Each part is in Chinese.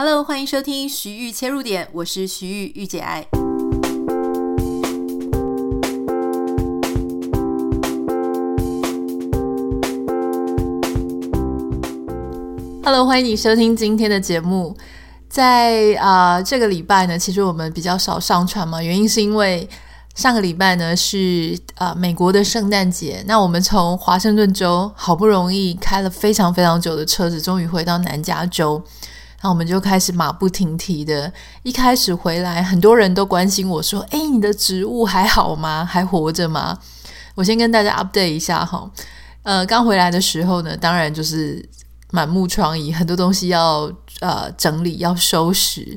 Hello，欢迎收听徐玉切入点，我是徐玉玉姐爱。Hello，欢迎你收听今天的节目。在啊、这个礼拜呢，其实我们比较少上传嘛，原因是因为上个礼拜呢是啊、美国的圣诞节，那我们从华盛顿州好不容易开了非常非常久的车子，终于回到南加州。那我们就开始马不停蹄的。一开始回来，很多人都关心我说：“哎，你的植物还好吗？还活着吗？”我先跟大家 update 一下哈。呃，刚回来的时候呢，当然就是满目疮痍，很多东西要呃整理，要收拾。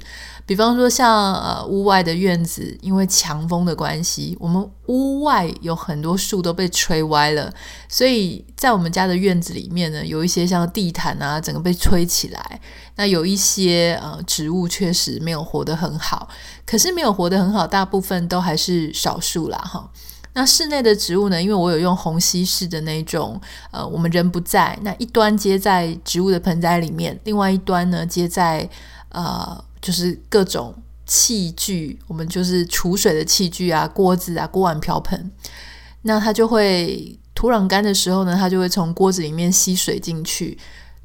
比方说像呃屋外的院子，因为强风的关系，我们屋外有很多树都被吹歪了，所以在我们家的院子里面呢，有一些像地毯啊，整个被吹起来。那有一些呃植物确实没有活得很好，可是没有活得很好，大部分都还是少数啦哈。那室内的植物呢，因为我有用虹吸式的那种，呃，我们人不在，那一端接在植物的盆栽里面，另外一端呢接在呃。就是各种器具，我们就是储水的器具啊，锅子啊，锅碗瓢盆。那它就会土壤干的时候呢，它就会从锅子里面吸水进去。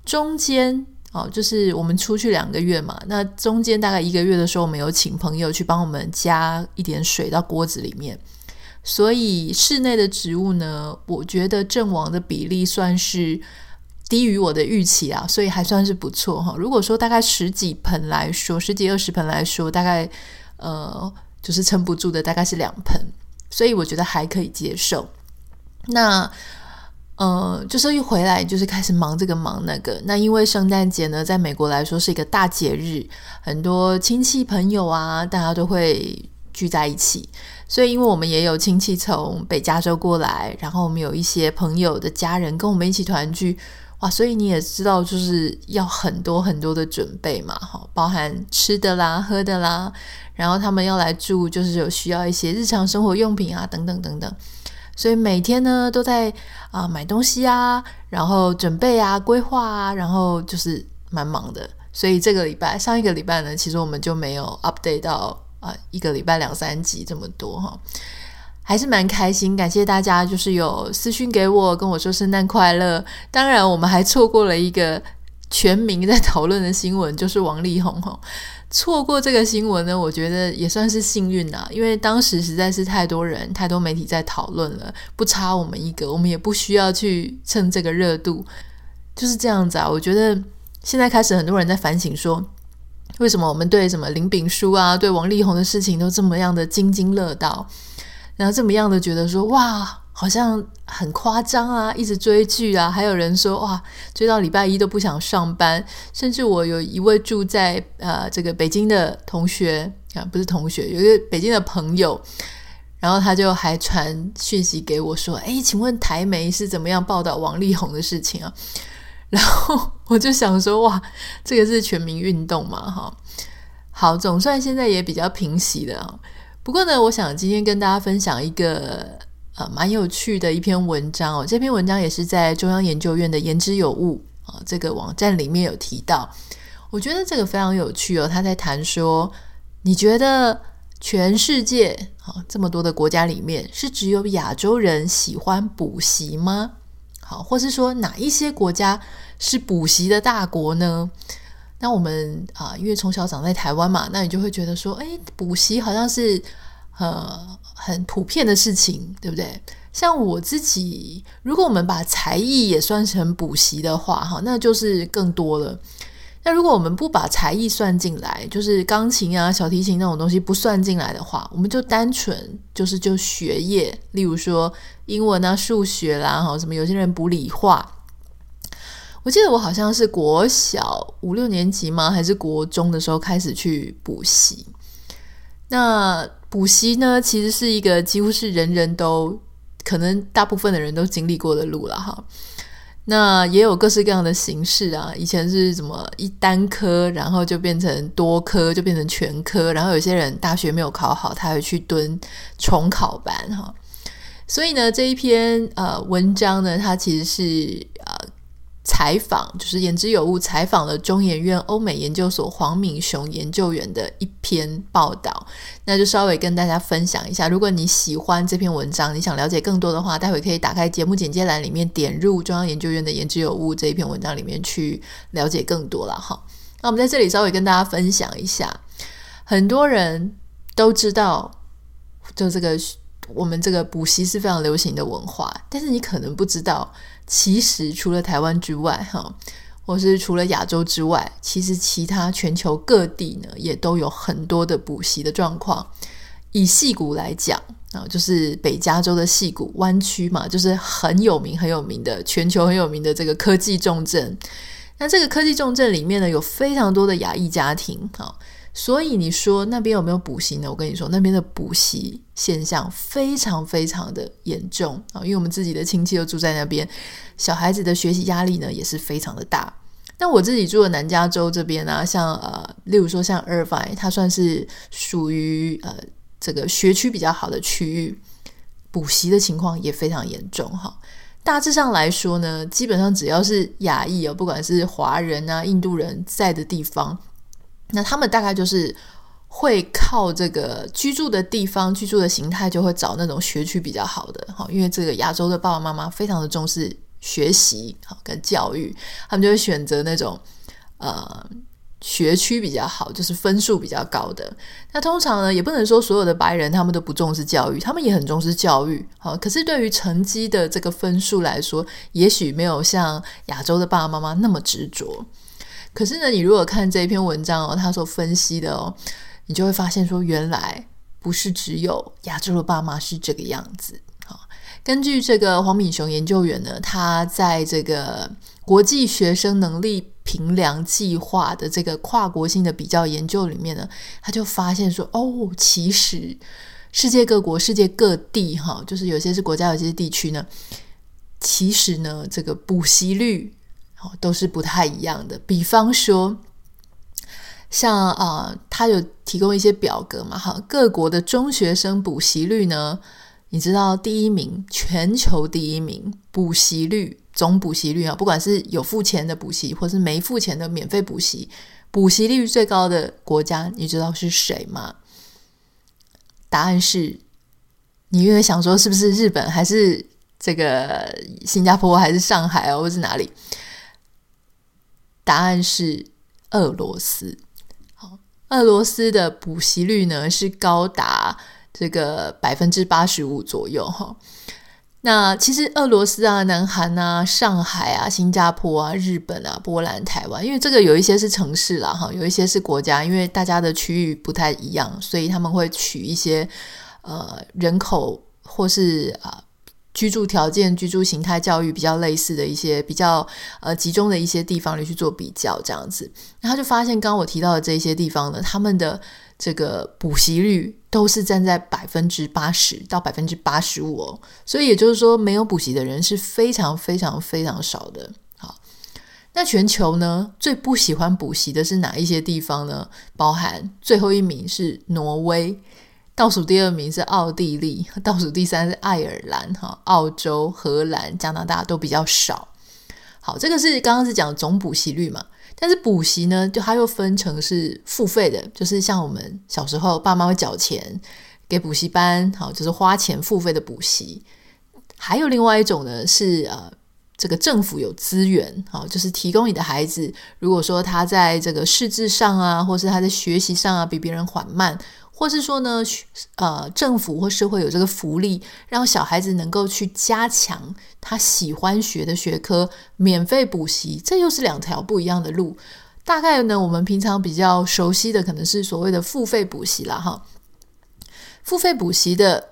中间哦，就是我们出去两个月嘛，那中间大概一个月的时候，我们有请朋友去帮我们加一点水到锅子里面。所以室内的植物呢，我觉得阵亡的比例算是。低于我的预期啊，所以还算是不错哈。如果说大概十几盆来说，十几二十盆来说，大概呃就是撑不住的，大概是两盆，所以我觉得还可以接受。那呃，就是一回来就是开始忙这个忙那个。那因为圣诞节呢，在美国来说是一个大节日，很多亲戚朋友啊，大家都会聚在一起。所以，因为我们也有亲戚从北加州过来，然后我们有一些朋友的家人跟我们一起团聚。哇，所以你也知道，就是要很多很多的准备嘛，哈，包含吃的啦、喝的啦，然后他们要来住，就是有需要一些日常生活用品啊，等等等等。所以每天呢都在啊、买东西啊，然后准备啊、规划啊，然后就是蛮忙的。所以这个礼拜、上一个礼拜呢，其实我们就没有 update 到啊、一个礼拜两三集这么多哈。还是蛮开心，感谢大家，就是有私讯给我，跟我说圣诞快乐。当然，我们还错过了一个全民在讨论的新闻，就是王力宏哈。错过这个新闻呢，我觉得也算是幸运啊，因为当时实在是太多人、太多媒体在讨论了，不差我们一个，我们也不需要去蹭这个热度，就是这样子啊。我觉得现在开始很多人在反省说，为什么我们对什么林炳书啊、对王力宏的事情都这么样的津津乐道。然后这么样的觉得说哇，好像很夸张啊，一直追剧啊，还有人说哇，追到礼拜一都不想上班。甚至我有一位住在呃这个北京的同学啊，不是同学，有一个北京的朋友，然后他就还传讯息给我说，哎，请问台媒是怎么样报道王力宏的事情啊？然后我就想说哇，这个是全民运动嘛，哈，好，总算现在也比较平息了。不过呢，我想今天跟大家分享一个呃蛮有趣的一篇文章哦。这篇文章也是在中央研究院的言之有物啊这个网站里面有提到。我觉得这个非常有趣哦。他在谈说，你觉得全世界啊这么多的国家里面，是只有亚洲人喜欢补习吗？好，或是说哪一些国家是补习的大国呢？那我们啊，因为从小长在台湾嘛，那你就会觉得说，哎，补习好像是呃很普遍的事情，对不对？像我自己，如果我们把才艺也算成补习的话，哈，那就是更多了。那如果我们不把才艺算进来，就是钢琴啊、小提琴那种东西不算进来的话，我们就单纯就是就学业，例如说英文啊、数学啦，哈，什么有些人补理化。我记得我好像是国小五六年级吗？还是国中的时候开始去补习。那补习呢，其实是一个几乎是人人都可能大部分的人都经历过的路了哈。那也有各式各样的形式啊。以前是什么一单科，然后就变成多科，就变成全科。然后有些人大学没有考好，他会去蹲重考班哈。所以呢，这一篇呃文章呢，它其实是。采访，就是言之有物采访了中研院欧美研究所黄敏雄研究员的一篇报道，那就稍微跟大家分享一下。如果你喜欢这篇文章，你想了解更多的话，待会可以打开节目简介栏里面点入中央研究院的言之有物这一篇文章里面去了解更多了哈。那我们在这里稍微跟大家分享一下，很多人都知道，就这个我们这个补习是非常流行的文化，但是你可能不知道。其实除了台湾之外，哈，或是除了亚洲之外，其实其他全球各地呢，也都有很多的补习的状况。以矽谷来讲啊，就是北加州的矽谷湾区嘛，就是很有名、很有名的全球很有名的这个科技重镇。那这个科技重镇里面呢，有非常多的亚裔家庭，哈。所以你说那边有没有补习呢？我跟你说，那边的补习现象非常非常的严重啊，因为我们自己的亲戚都住在那边，小孩子的学习压力呢也是非常的大。那我自己住的南加州这边啊，像呃，例如说像 Irvine，它算是属于呃这个学区比较好的区域，补习的情况也非常严重哈。大致上来说呢，基本上只要是亚裔哦，不管是华人啊、印度人在的地方。那他们大概就是会靠这个居住的地方、居住的形态，就会找那种学区比较好的哈，因为这个亚洲的爸爸妈妈非常的重视学习哈跟教育，他们就会选择那种呃学区比较好，就是分数比较高的。那通常呢，也不能说所有的白人他们都不重视教育，他们也很重视教育。好，可是对于成绩的这个分数来说，也许没有像亚洲的爸爸妈妈那么执着。可是呢，你如果看这篇文章哦，他所分析的哦，你就会发现说，原来不是只有亚洲的爸妈是这个样子。好，根据这个黄敏雄研究员呢，他在这个国际学生能力评量计划的这个跨国性的比较研究里面呢，他就发现说，哦，其实世界各国、世界各地，哈，就是有些是国家，有些地区呢，其实呢，这个补习率。都是不太一样的。比方说，像啊、他有提供一些表格嘛，哈，各国的中学生补习率呢，你知道第一名，全球第一名补习率，总补习率啊，不管是有付钱的补习，或是没付钱的免费补习，补习率最高的国家，你知道是谁吗？答案是，你因为想说是不是日本，还是这个新加坡，还是上海啊，或是哪里？答案是俄罗斯。好，俄罗斯的补习率呢是高达这个百分之八十五左右哈。那其实俄罗斯啊、南韩啊、上海啊、新加坡啊、日本啊、波兰、台湾，因为这个有一些是城市啦哈，有一些是国家，因为大家的区域不太一样，所以他们会取一些呃人口或是啊。居住条件、居住形态、教育比较类似的一些比较呃集中的一些地方里去做比较，这样子，然后就发现，刚刚我提到的这些地方呢，他们的这个补习率都是站在百分之八十到百分之八十五哦，所以也就是说，没有补习的人是非常非常非常少的。好，那全球呢，最不喜欢补习的是哪一些地方呢？包含最后一名是挪威。倒数第二名是奥地利，倒数第三是爱尔兰，哈，澳洲、荷兰、加拿大都比较少。好，这个是刚刚是讲总补习率嘛，但是补习呢，就它又分成是付费的，就是像我们小时候爸妈会缴钱给补习班，好，就是花钱付费的补习。还有另外一种呢，是呃，这个政府有资源，好，就是提供你的孩子，如果说他在这个识字上啊，或是他在学习上啊，比别人缓慢。或是说呢，呃，政府或社会有这个福利，让小孩子能够去加强他喜欢学的学科，免费补习，这又是两条不一样的路。大概呢，我们平常比较熟悉的可能是所谓的付费补习啦，哈。付费补习的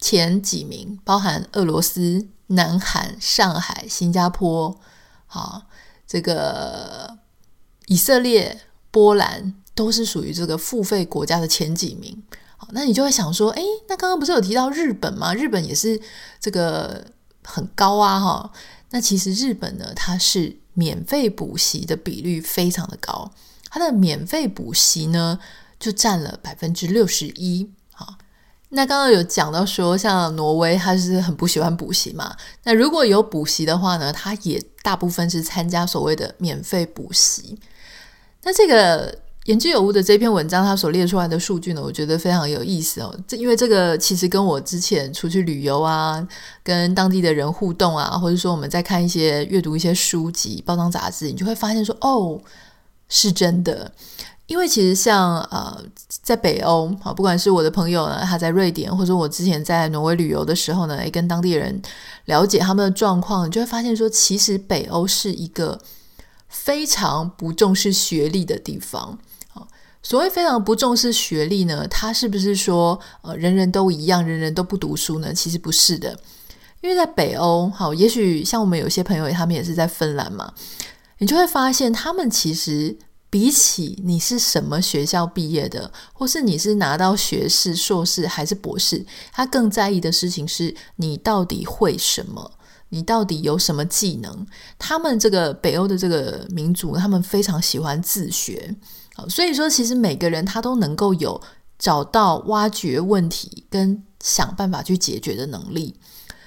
前几名包含俄罗斯、南韩、上海、新加坡，好，这个以色列、波兰。都是属于这个付费国家的前几名，好，那你就会想说，诶，那刚刚不是有提到日本吗？日本也是这个很高啊，哈。那其实日本呢，它是免费补习的比率非常的高，它的免费补习呢就占了百分之六十一。好，那刚刚有讲到说，像挪威，它是很不喜欢补习嘛。那如果有补习的话呢，它也大部分是参加所谓的免费补习。那这个言之有物的这篇文章，它所列出来的数据呢，我觉得非常有意思哦。这因为这个其实跟我之前出去旅游啊，跟当地的人互动啊，或者说我们在看一些阅读一些书籍、报章杂志，你就会发现说，哦，是真的。因为其实像呃，在北欧啊，不管是我的朋友呢，他在瑞典，或者我之前在挪威旅游的时候呢，也跟当地人了解他们的状况，你就会发现说，其实北欧是一个非常不重视学历的地方。所谓非常不重视学历呢，他是不是说呃人人都一样，人人都不读书呢？其实不是的，因为在北欧，好，也许像我们有些朋友，他们也是在芬兰嘛，你就会发现他们其实。比起你是什么学校毕业的，或是你是拿到学士、硕士还是博士，他更在意的事情是你到底会什么，你到底有什么技能。他们这个北欧的这个民族，他们非常喜欢自学，所以说其实每个人他都能够有找到挖掘问题跟想办法去解决的能力。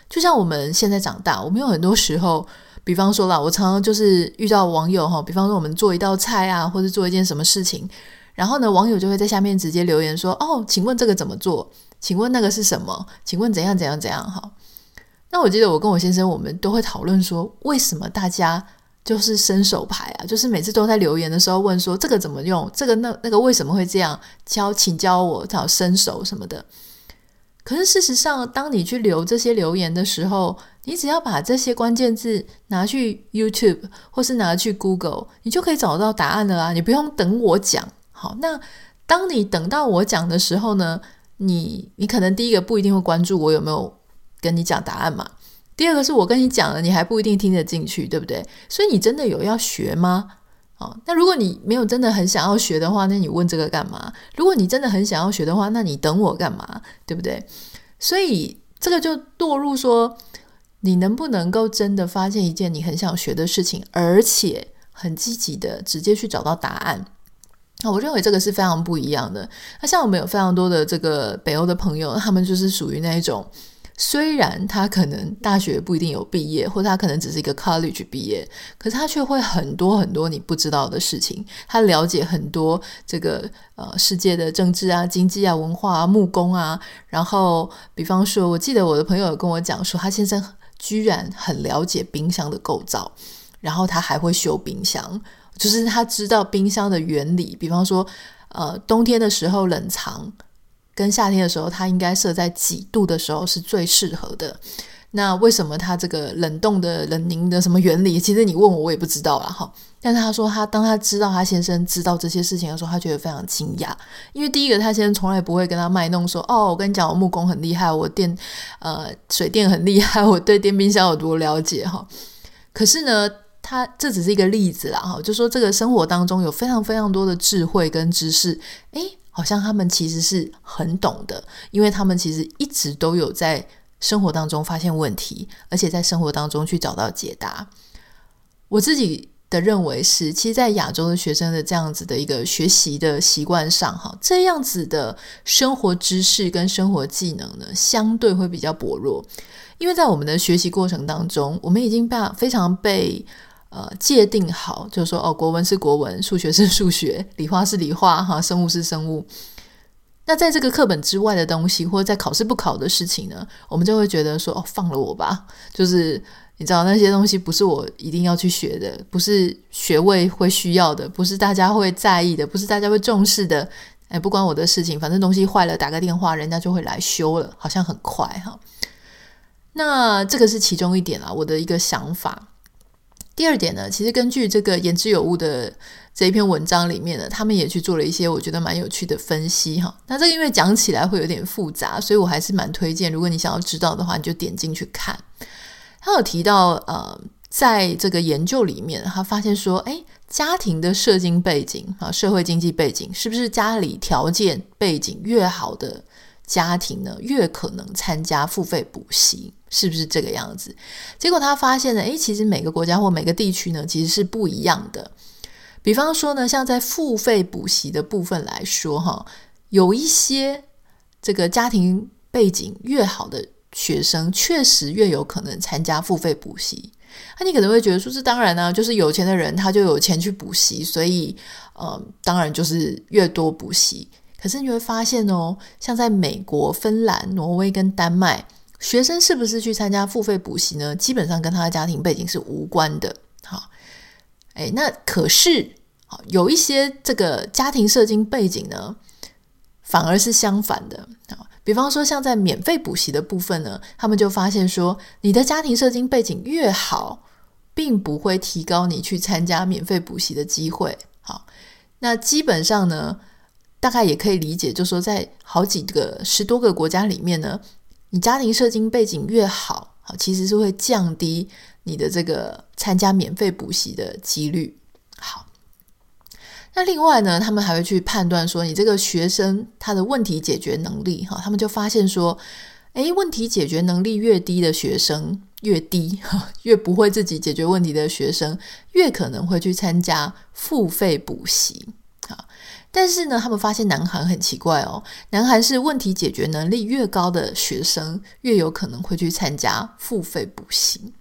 就像我们现在长大，我们有很多时候。比方说啦，我常常就是遇到网友哈，比方说我们做一道菜啊，或者做一件什么事情，然后呢，网友就会在下面直接留言说：“哦，请问这个怎么做？请问那个是什么？请问怎样怎样怎样？”哈，那我记得我跟我先生，我们都会讨论说，为什么大家就是伸手牌啊？就是每次都在留言的时候问说这个怎么用？这个那那个为什么会这样？教请教我，找伸手什么的。可是事实上，当你去留这些留言的时候，你只要把这些关键字拿去 YouTube 或是拿去 Google，你就可以找到答案了啊！你不用等我讲。好，那当你等到我讲的时候呢，你你可能第一个不一定会关注我有没有跟你讲答案嘛。第二个是我跟你讲了，你还不一定听得进去，对不对？所以你真的有要学吗？哦，那如果你没有真的很想要学的话，那你问这个干嘛？如果你真的很想要学的话，那你等我干嘛？对不对？所以这个就堕入说，你能不能够真的发现一件你很想学的事情，而且很积极的直接去找到答案？那我认为这个是非常不一样的。那像我们有非常多的这个北欧的朋友，他们就是属于那一种。虽然他可能大学不一定有毕业，或者他可能只是一个 college 毕业，可是他却会很多很多你不知道的事情。他了解很多这个呃世界的政治啊、经济啊、文化啊、木工啊。然后，比方说，我记得我的朋友跟我讲说，他先生居然很了解冰箱的构造，然后他还会修冰箱，就是他知道冰箱的原理。比方说，呃，冬天的时候冷藏。跟夏天的时候，它应该设在几度的时候是最适合的。那为什么它这个冷冻的、冷凝的什么原理？其实你问我，我也不知道啦哈。但是他说，他当他知道他先生知道这些事情的时候，他觉得非常惊讶。因为第一个，他先生从来不会跟他卖弄说：“哦，我跟你讲，我木工很厉害，我电呃水电很厉害，我对电冰箱有多了解哈。”可是呢，他这只是一个例子啦哈，就说这个生活当中有非常非常多的智慧跟知识，诶。好像他们其实是很懂的，因为他们其实一直都有在生活当中发现问题，而且在生活当中去找到解答。我自己的认为是，其实，在亚洲的学生的这样子的一个学习的习惯上，哈，这样子的生活知识跟生活技能呢，相对会比较薄弱，因为在我们的学习过程当中，我们已经被非常被。呃，界定好，就是说，哦，国文是国文，数学是数学，理化是理化，哈，生物是生物。那在这个课本之外的东西，或者在考试不考的事情呢，我们就会觉得说，哦，放了我吧。就是你知道那些东西不是我一定要去学的，不是学位会需要的，不是大家会在意的，不是大家会重视的。哎，不关我的事情，反正东西坏了，打个电话，人家就会来修了，好像很快哈。那这个是其中一点啊，我的一个想法。第二点呢，其实根据这个言之有物的这一篇文章里面呢，他们也去做了一些我觉得蛮有趣的分析哈。那这个因为讲起来会有点复杂，所以我还是蛮推荐，如果你想要知道的话，你就点进去看。他有提到，呃，在这个研究里面，他发现说，诶，家庭的社经背景啊，社会经济背景，是不是家里条件背景越好的家庭呢，越可能参加付费补习？是不是这个样子？结果他发现呢，诶，其实每个国家或每个地区呢，其实是不一样的。比方说呢，像在付费补习的部分来说，哈，有一些这个家庭背景越好的学生确实越有可能参加付费补习。那你可能会觉得说，是当然呢、就是有钱的人他就有钱去补习，所以呃，当然就是越多补习。可是你会发现哦，像在美国、芬兰、挪威跟丹麦，学生是不是去参加付费补习呢？基本上跟他的家庭背景是无关的。好，诶，那可是有一些这个家庭社经背景呢，反而是相反的。好，比方说像在免费补习的部分呢，他们就发现说，你的家庭社经背景越好，并不会提高你去参加免费补习的机会。好，那基本上呢，大概也可以理解，就是说在好几个十多个国家里面呢，你家庭社经背景越好，好，其实是会降低你的这个参加免费补习的几率。好，那另外呢，他们还会去判断说，你这个学生他的问题解决能力，哈，他们就发现说，诶，问题解决能力越低的学生，越低，越不会自己解决问题的学生，越可能会去参加付费补习。但是呢，他们发现南韩很奇怪哦。南韩是问题解决能力越高的学生，越有可能会去参加付费补习。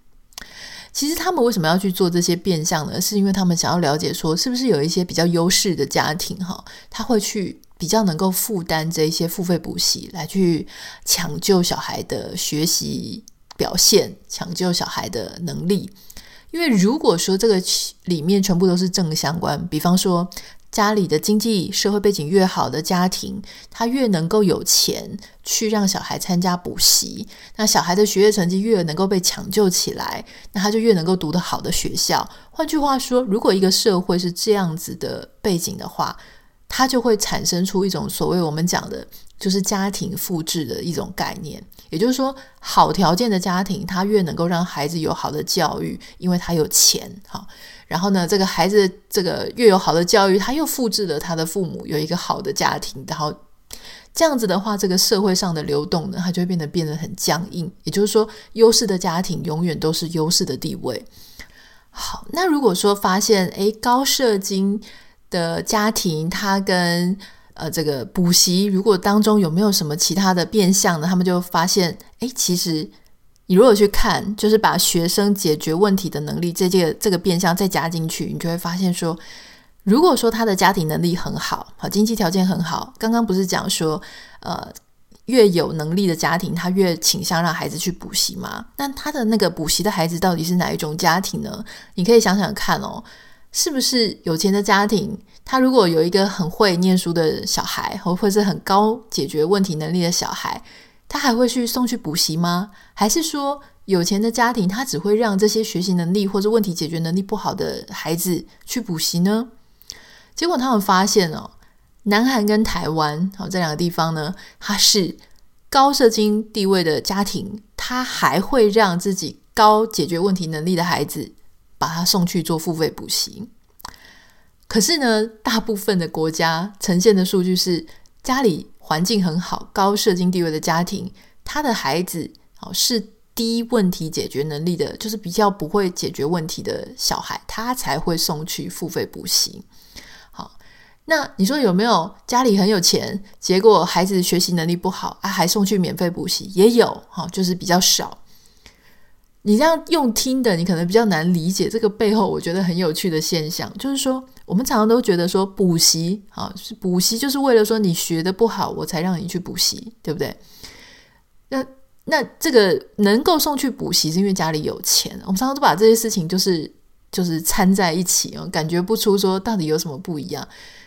其实他们为什么要去做这些变相呢？是因为他们想要了解说，是不是有一些比较优势的家庭哈，他会去比较能够负担这一些付费补习，来去抢救小孩的学习表现，抢救小孩的能力。因为如果说这个里面全部都是正相关，比方说。家里的经济社会背景越好的家庭，他越能够有钱去让小孩参加补习，那小孩的学业成绩越能够被抢救起来，那他就越能够读得好的学校。换句话说，如果一个社会是这样子的背景的话，它就会产生出一种所谓我们讲的，就是家庭复制的一种概念。也就是说，好条件的家庭，他越能够让孩子有好的教育，因为他有钱，哈。然后呢，这个孩子这个越有好的教育，他又复制了他的父母有一个好的家庭，然后这样子的话，这个社会上的流动呢，它就会变得变得很僵硬。也就是说，优势的家庭永远都是优势的地位。好，那如果说发现，诶，高社经的家庭，他跟呃这个补习，如果当中有没有什么其他的变相呢？他们就发现，诶，其实。你如果去看，就是把学生解决问题的能力这这个这个变相再加进去，你就会发现说，如果说他的家庭能力很好，好经济条件很好，刚刚不是讲说，呃，越有能力的家庭，他越倾向让孩子去补习吗？那他的那个补习的孩子到底是哪一种家庭呢？你可以想想看哦，是不是有钱的家庭，他如果有一个很会念书的小孩，或或是很高解决问题能力的小孩？他还会去送去补习吗？还是说有钱的家庭他只会让这些学习能力或者问题解决能力不好的孩子去补习呢？结果他们发现哦，南韩跟台湾哦这两个地方呢，它是高社经地位的家庭，他还会让自己高解决问题能力的孩子把他送去做付费补习。可是呢，大部分的国家呈现的数据是家里。环境很好、高社经地位的家庭，他的孩子哦是低问题解决能力的，就是比较不会解决问题的小孩，他才会送去付费补习。好，那你说有没有家里很有钱，结果孩子学习能力不好啊，还送去免费补习？也有哈，就是比较少。你这样用听的，你可能比较难理解这个背后，我觉得很有趣的现象，就是说，我们常常都觉得说补习啊，是补习就是为了说你学得不好，我才让你去补习，对不对？那那这个能够送去补习，是因为家里有钱。我们常常都把这些事情就是就是掺在一起啊，感觉不出说到底有什么不一样。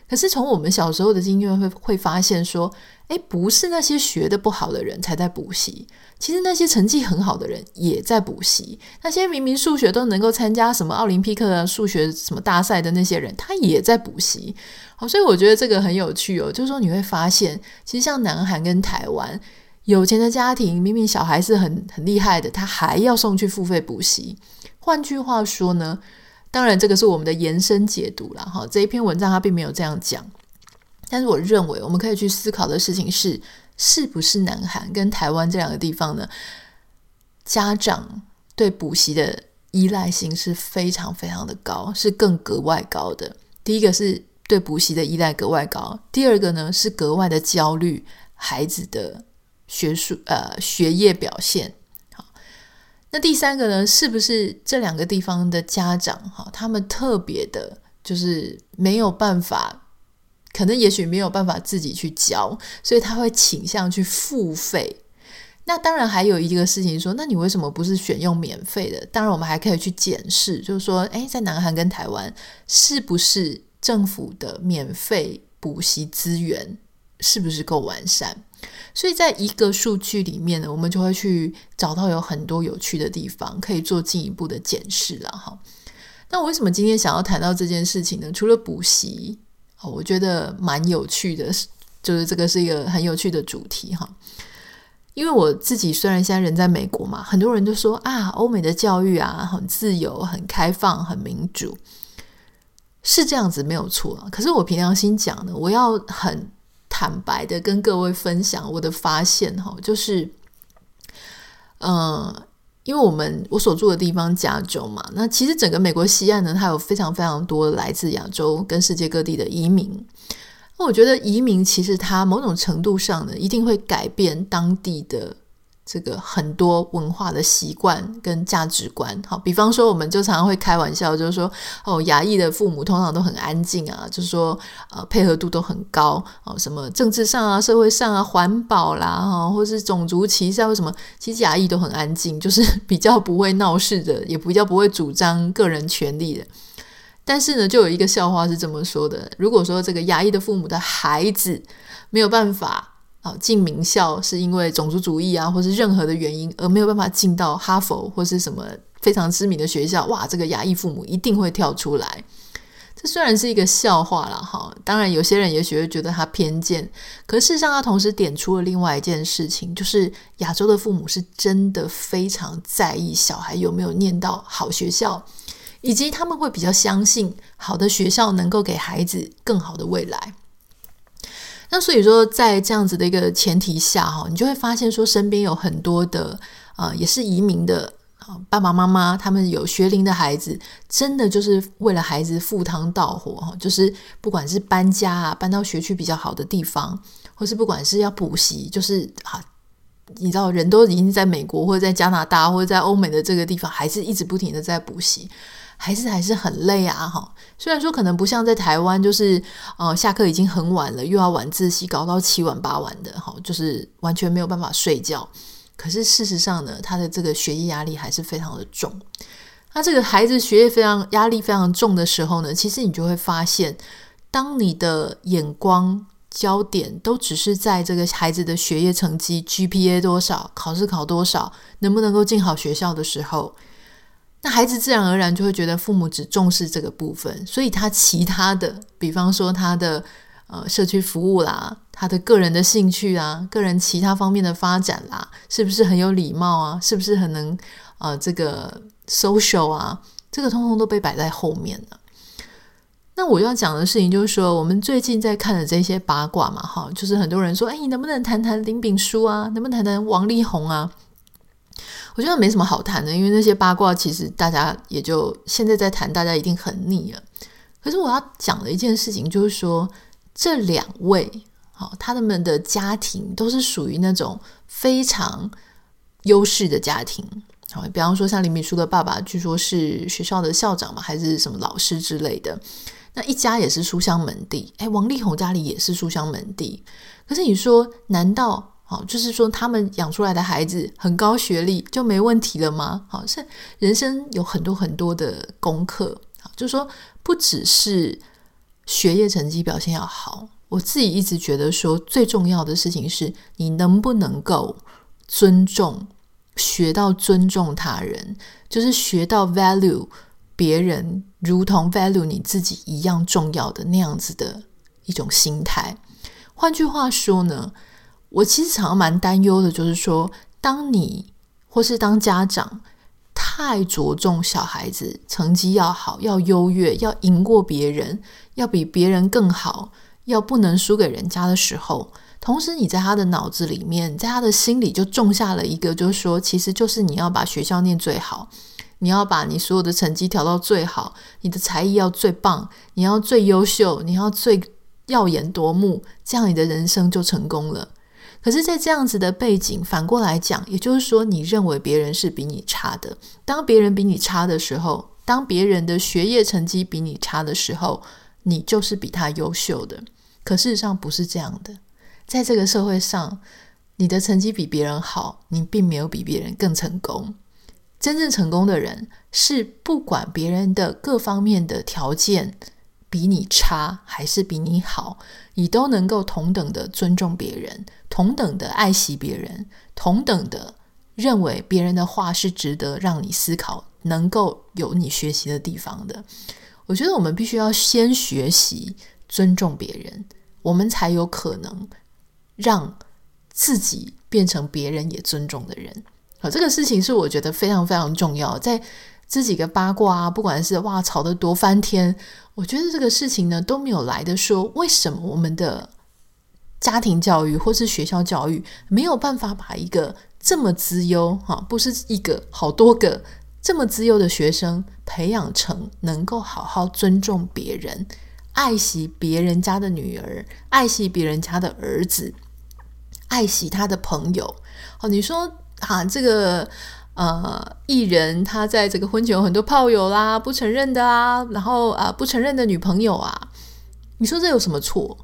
可是从我们小时候的经验会会发现说，诶，不是那些学得不好的人才在补习，其实那些成绩很好的人也在补习。那些明明数学都能够参加什么奥林匹克数学什么大赛的那些人，他也在补习。好，所以我觉得这个很有趣哦，就是说你会发现，其实像南韩跟台湾，有钱的家庭明明小孩是很很厉害的，他还要送去付费补习。换句话说呢？当然，这个是我们的延伸解读了哈。这一篇文章它并没有这样讲，但是我认为我们可以去思考的事情是：是不是南韩跟台湾这两个地方呢？家长对补习的依赖性是非常非常的高，是更格外高的。第一个是对补习的依赖格外高，第二个呢是格外的焦虑孩子的学术呃学业表现。那第三个呢，是不是这两个地方的家长哈，他们特别的，就是没有办法，可能也许没有办法自己去教，所以他会倾向去付费。那当然还有一个事情说，那你为什么不是选用免费的？当然我们还可以去检视，就是说，诶，在南韩跟台湾是不是政府的免费补习资源是不是够完善？所以在一个数据里面呢，我们就会去找到有很多有趣的地方，可以做进一步的检视了哈。那我为什么今天想要谈到这件事情呢？除了补习，我觉得蛮有趣的，就是这个是一个很有趣的主题哈。因为我自己虽然现在人在美国嘛，很多人都说啊，欧美的教育啊很自由、很开放、很民主，是这样子没有错。可是我凭良心讲呢，我要很坦白的跟各位分享我的发现哈，就是，嗯、因为我们我所住的地方加州嘛，那其实整个美国西岸呢，它有非常非常多来自亚洲跟世界各地的移民。那我觉得移民其实它某种程度上呢，一定会改变当地的这个很多文化的习惯跟价值观。好，比方说，我们就常常会开玩笑，就是说，哦，亚裔的父母通常都很安静啊，就是说，呃，配合度都很高哦，什么政治上啊、社会上啊、环保啦，哈，或是种族歧视啊，为什么？其实亚裔都很安静，就是比较不会闹事的，也比较不会主张个人权利的。但是呢，就有一个笑话是这么说的：如果说这个亚裔的父母的孩子没有办法啊进名校，是因为种族主义啊，或是任何的原因而没有办法进到哈佛或是什么非常知名的学校，哇，这个亚裔父母一定会跳出来。这虽然是一个笑话啦，哈，当然有些人也许会觉得他偏见，可事实上他同时点出了另外一件事情，就是亚洲的父母是真的非常在意小孩有没有念到好学校。以及他们会比较相信好的学校能够给孩子更好的未来。那所以说，在这样子的一个前提下，哈，你就会发现说，身边有很多的呃，也是移民的爸爸妈妈，他们有学龄的孩子，真的就是为了孩子赴汤蹈火哈，就是不管是搬家啊，搬到学区比较好的地方，或是不管是要补习，就是啊，你知道人都已经在美国或者在加拿大或者在欧美的这个地方，还是一直不停的在补习。还是还是很累啊，哈！虽然说可能不像在台湾，就是呃下课已经很晚了，又要晚自习，搞到七晚八晚的，哈，就是完全没有办法睡觉。可是事实上呢，他的这个学业压力还是非常的重。那这个孩子学业非常压力非常重的时候呢，其实你就会发现，当你的眼光焦点都只是在这个孩子的学业成绩 GPA 多少，考试考多少，能不能够进好学校的时候。那孩子自然而然就会觉得父母只重视这个部分，所以他其他的，比方说他的呃社区服务啦，他的个人的兴趣啊，个人其他方面的发展啦，是不是很有礼貌啊？是不是很能呃这个 social 啊？这个通通都被摆在后面了。那我要讲的事情就是说，我们最近在看的这些八卦嘛，哈，就是很多人说，哎，你能不能谈谈林炳书啊？能不能谈谈王力宏啊？我觉得没什么好谈的，因为那些八卦其实大家也就现在在谈，大家一定很腻了。可是我要讲的一件事情就是说，这两位好，他们的家庭都是属于那种非常优势的家庭。好，比方说像李敏书的爸爸，据说是学校的校长嘛，还是什么老师之类的。那一家也是书香门第，哎，王力宏家里也是书香门第。可是你说，难道？好，就是说他们养出来的孩子很高学历就没问题了吗？好，是人生有很多很多的功课。就是说不只是学业成绩表现要好，我自己一直觉得说最重要的事情是你能不能够尊重，学到尊重他人，就是学到 value 别人如同 value 你自己一样重要的那样子的一种心态。换句话说呢？我其实常常蛮担忧的，就是说，当你或是当家长太着重小孩子成绩要好、要优越、要赢过别人、要比别人更好、要不能输给人家的时候，同时你在他的脑子里面，在他的心里就种下了一个，就是说，其实就是你要把学校念最好，你要把你所有的成绩调到最好，你的才艺要最棒，你要最优秀，你要最耀眼夺目，这样你的人生就成功了。可是，在这样子的背景，反过来讲，也就是说，你认为别人是比你差的。当别人比你差的时候，当别人的学业成绩比你差的时候，你就是比他优秀的。可事实上不是这样的，在这个社会上，你的成绩比别人好，你并没有比别人更成功。真正成功的人是不管别人的各方面的条件比你差还是比你好，你都能够同等的尊重别人，同等的爱惜别人，同等的认为别人的话是值得让你思考，能够有你学习的地方的。我觉得我们必须要先学习尊重别人，我们才有可能让自己变成别人也尊重的人。好，这个事情是我觉得非常非常重要。在这几个八卦啊，不管是哇吵得多翻天，我觉得这个事情呢都没有来的说，为什么我们的家庭教育或是学校教育没有办法把一个这么资优哈，不是一个好多个这么资优的学生培养成能够好好尊重别人、爱惜别人家的女儿、爱惜别人家的儿子、爱惜他的朋友。哦，你说。哈，这个呃，艺人他在这个婚前有很多炮友啦，不承认的啊，然后啊、不承认的女朋友啊，你说这有什么错？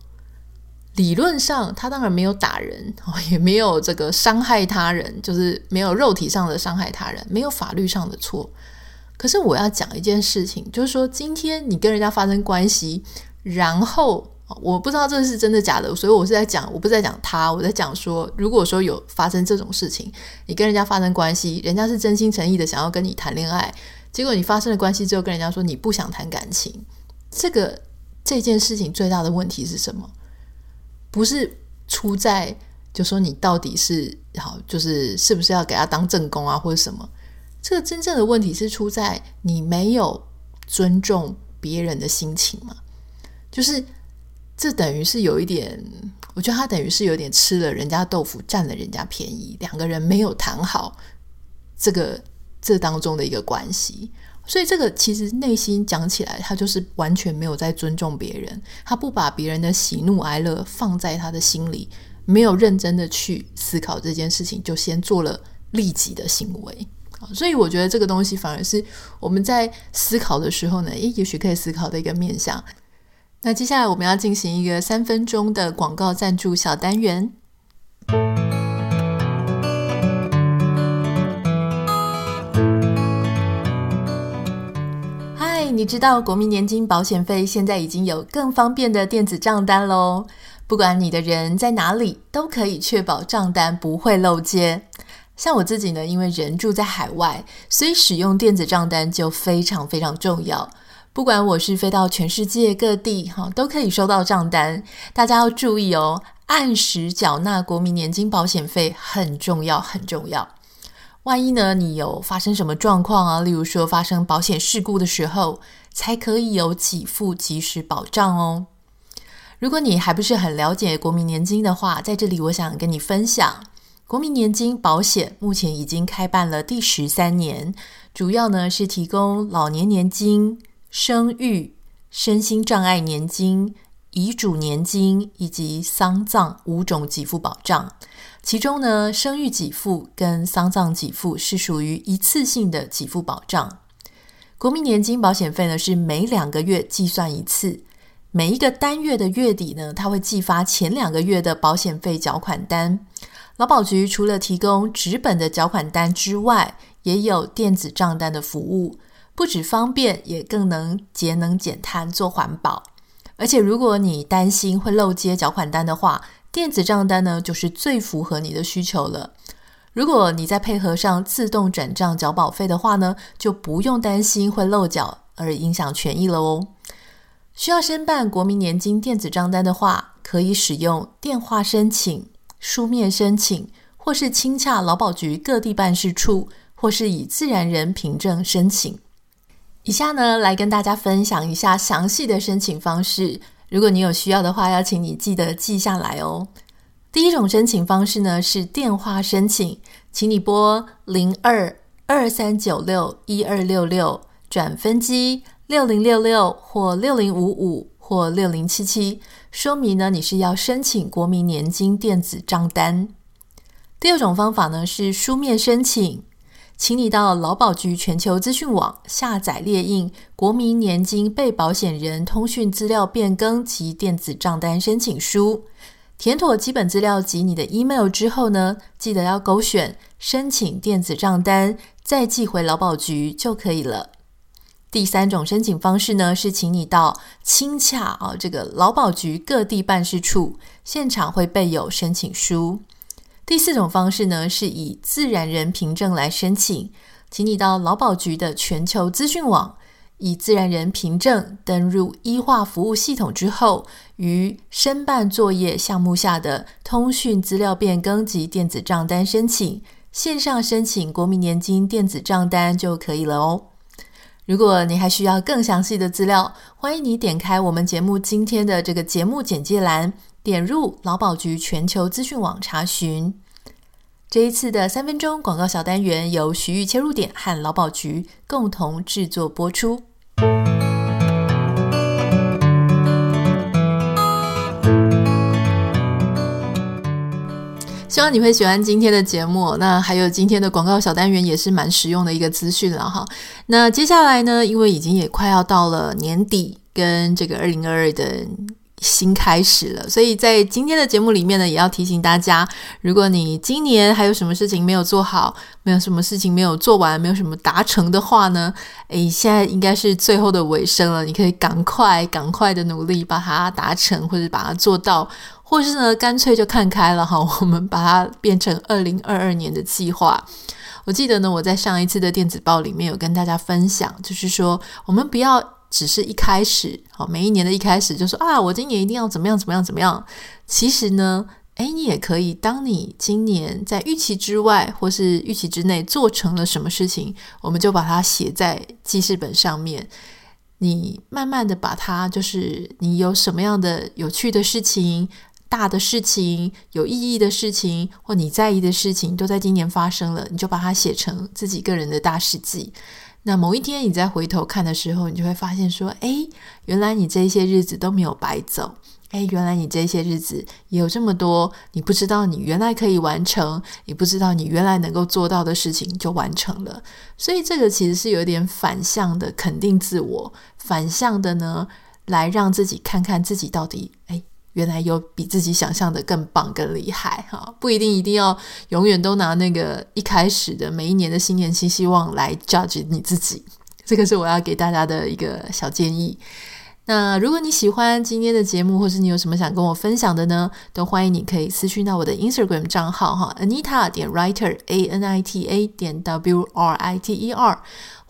理论上他当然没有打人，也没有这个伤害他人，就是没有肉体上的伤害他人，没有法律上的错。可是我要讲一件事情，就是说今天你跟人家发生关系，然后。我不知道这是真的假的，所以我是在讲，我不是在讲他，我在讲说，如果说有发生这种事情，你跟人家发生关系，人家是真心诚意的想要跟你谈恋爱，结果你发生了关系之后，跟人家说你不想谈感情，这个这件事情最大的问题是什么？不是出在就说你到底是好，就是是不是要给他当正宫啊，或者什么？这个真正的问题是出在你没有尊重别人的心情嘛，就是。这等于是有一点，我觉得他等于是有点吃了人家豆腐，占了人家便宜。两个人没有谈好这个这当中的一个关系，所以这个其实内心讲起来，他就是完全没有在尊重别人，他不把别人的喜怒哀乐放在他的心里，没有认真的去思考这件事情，就先做了利己的行为。所以我觉得这个东西反而是我们在思考的时候呢，也许可以思考的一个面向。那接下来我们要进行一个三分钟的广告赞助小单元。嗨，你知道国民年金保险费现在已经有更方便的电子账单喽？不管你的人在哪里，都可以确保账单不会漏接。像我自己呢，因为人住在海外，所以使用电子账单就非常非常重要。不管我是飞到全世界各地，哈，都可以收到账单。大家要注意哦，按时缴纳国民年金保险费很重要，很重要。万一呢，你有发生什么状况啊？例如说发生保险事故的时候，才可以有给付及时保障哦。如果你还不是很了解国民年金的话，在这里我想跟你分享，国民年金保险目前已经开办了第十三年，主要呢是提供老年年金。生育、身心障碍年金、遗嘱年金以及丧葬五种给付保障，其中呢，生育给付跟丧葬给付是属于一次性的给付保障。国民年金保险费呢是每两个月计算一次，每一个单月的月底呢，它会寄发前两个月的保险费缴款单。劳保局除了提供纸本的缴款单之外，也有电子账单的服务。不只方便，也更能节能减碳做环保。而且，如果你担心会漏接缴款单的话，电子账单呢就是最符合你的需求了。如果你再配合上自动转账缴保费的话呢，就不用担心会漏缴而影响权益了哦。需要申办国民年金电子账单的话，可以使用电话申请、书面申请，或是亲洽劳保局各地办事处，或是以自然人凭证申请。以下呢，来跟大家分享一下详细的申请方式。如果你有需要的话，要请你记得记下来哦。第一种申请方式呢是电话申请，请你拨零二二三九六一二六六转分机六零六六或六零五五或六零七七，说明呢你是要申请国民年金电子账单。第二种方法呢是书面申请，请你到劳保局全球资讯网下载列印国民年金被保险人通讯资料变更及电子账单申请书，填妥基本资料及你的 email 之后呢，记得要勾选申请电子账单，再寄回劳保局就可以了。第三种申请方式呢是请你到清洽啊这个劳保局各地办事处，现场会备有申请书。第四种方式呢，是以自然人凭证来申请，请你到劳保局的全球资讯网，以自然人凭证登入医化服务系统之后，于申办作业项目下的通讯资料变更及电子账单申请，线上申请国民年金电子账单就可以了哦。如果你还需要更详细的资料，欢迎你点开我们节目今天的这个节目简介栏。点入劳保局全球资讯网查询。这一次的三分钟广告小单元由徐玉切入点和劳保局共同制作播出。希望你会喜欢今天的节目。那还有今天的广告小单元也是蛮实用的一个资讯了哈。那接下来呢，因为已经也快要到了年底，跟这个二零二二的。新开始了，所以在今天的节目里面呢，也要提醒大家，如果你今年还有什么事情没有做好，没有什么事情没有做完，没有什么达成的话呢，诶，现在应该是最后的尾声了，你可以赶快、赶快的努力把它达成，或者把它做到，或是呢，干脆就看开了哈，我们把它变成二零二二年的计划。我记得呢，我在上一次的电子报里面有跟大家分享，就是说我们不要。只是一开始，好，每一年的一开始就说啊，我今年一定要怎么样怎么样怎么样。其实呢，诶，你也可以，当你今年在预期之外或是预期之内做成了什么事情，我们就把它写在记事本上面。你慢慢的把它，就是你有什么样的有趣的事情、大的事情、有意义的事情或你在意的事情，都在今年发生了，你就把它写成自己个人的大事记。那某一天你再回头看的时候，你就会发现说：“诶，原来你这些日子都没有白走。诶，原来你这些日子有这么多你不知道你原来可以完成，你不知道你原来能够做到的事情就完成了。所以这个其实是有点反向的肯定自我，反向的呢，来让自己看看自己到底诶。”原来有比自己想象的更棒、更厉害哈！不一定一定要永远都拿那个一开始的每一年的新年新希望来 judge 你自己，这个是我要给大家的一个小建议。那如果你喜欢今天的节目，或是你有什么想跟我分享的呢？都欢迎你可以私讯到我的 Instagram 账号哈，Anita 点 Writer A N I T A 点 W R I T E R。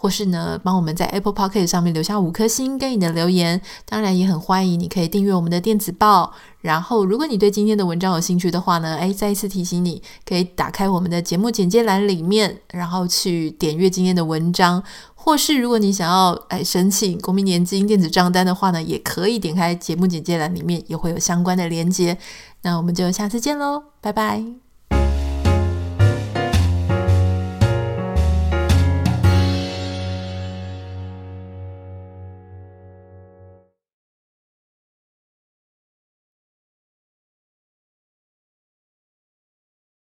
或是呢，帮我们在 Apple Podcast 上面留下五颗星跟你的留言，当然也很欢迎你可以订阅我们的电子报。然后，如果你对今天的文章有兴趣的话呢，诶，再一次提醒你，可以打开我们的节目简介栏里面，然后去点阅今天的文章。或是如果你想要诶申请国民年金电子账单的话呢，也可以点开节目简介栏里面，也会有相关的连接。那我们就下次见喽，拜拜。